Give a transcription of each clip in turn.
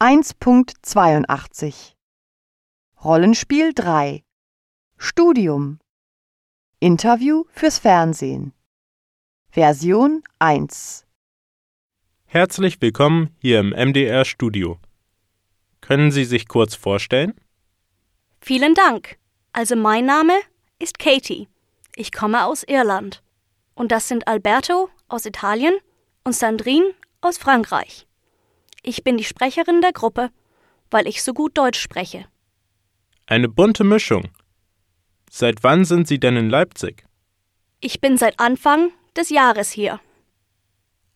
1.82 Rollenspiel 3 Studium Interview fürs Fernsehen Version 1 Herzlich willkommen hier im MDR Studio. Können Sie sich kurz vorstellen? Vielen Dank. Also mein Name ist Katie. Ich komme aus Irland. Und das sind Alberto aus Italien und Sandrine aus Frankreich. Ich bin die Sprecherin der Gruppe, weil ich so gut Deutsch spreche. Eine bunte Mischung. Seit wann sind Sie denn in Leipzig? Ich bin seit Anfang des Jahres hier.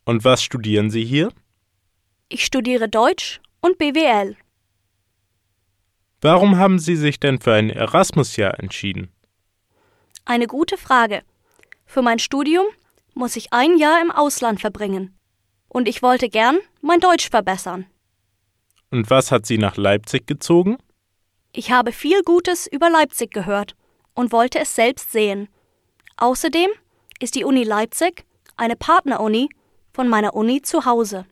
Und was studieren Sie hier? Ich studiere Deutsch und BWL. Warum haben Sie sich denn für ein Erasmus-Jahr entschieden? Eine gute Frage. Für mein Studium muss ich ein Jahr im Ausland verbringen. Und ich wollte gern mein Deutsch verbessern. Und was hat Sie nach Leipzig gezogen? Ich habe viel Gutes über Leipzig gehört und wollte es selbst sehen. Außerdem ist die Uni Leipzig eine Partneruni von meiner Uni zu Hause.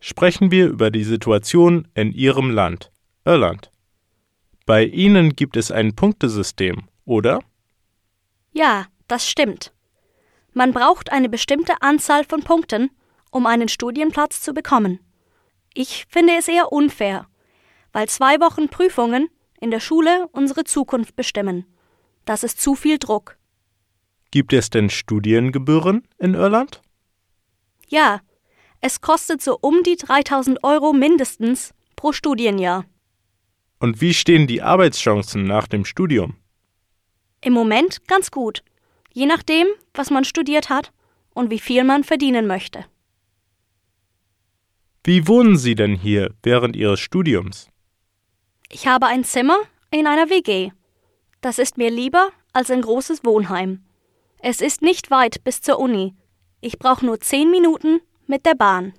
Sprechen wir über die Situation in Ihrem Land, Irland. Bei Ihnen gibt es ein Punktesystem, oder? Ja, das stimmt. Man braucht eine bestimmte Anzahl von Punkten, um einen Studienplatz zu bekommen. Ich finde es eher unfair, weil zwei Wochen Prüfungen in der Schule unsere Zukunft bestimmen. Das ist zu viel Druck. Gibt es denn Studiengebühren in Irland? Ja, es kostet so um die 3000 Euro mindestens pro Studienjahr. Und wie stehen die Arbeitschancen nach dem Studium? Im Moment ganz gut, je nachdem, was man studiert hat und wie viel man verdienen möchte. Wie wohnen Sie denn hier während Ihres Studiums? Ich habe ein Zimmer in einer WG. Das ist mir lieber als ein großes Wohnheim. Es ist nicht weit bis zur Uni. Ich brauche nur zehn Minuten mit der Bahn.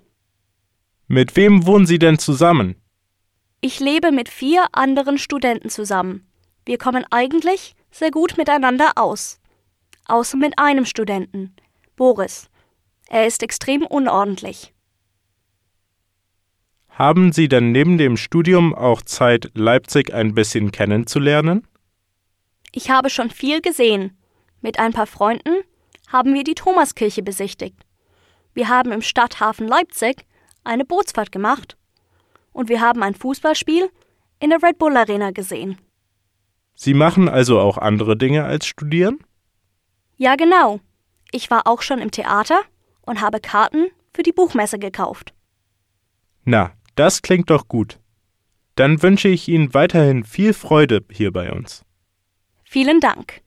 Mit wem wohnen Sie denn zusammen? Ich lebe mit vier anderen Studenten zusammen. Wir kommen eigentlich sehr gut miteinander aus. Außer mit einem Studenten, Boris. Er ist extrem unordentlich. Haben Sie denn neben dem Studium auch Zeit, Leipzig ein bisschen kennenzulernen? Ich habe schon viel gesehen. Mit ein paar Freunden haben wir die Thomaskirche besichtigt. Wir haben im Stadthafen Leipzig eine Bootsfahrt gemacht und wir haben ein Fußballspiel in der Red Bull Arena gesehen. Sie machen also auch andere Dinge als studieren? Ja, genau. Ich war auch schon im Theater und habe Karten für die Buchmesse gekauft. Na, das klingt doch gut. Dann wünsche ich Ihnen weiterhin viel Freude hier bei uns. Vielen Dank.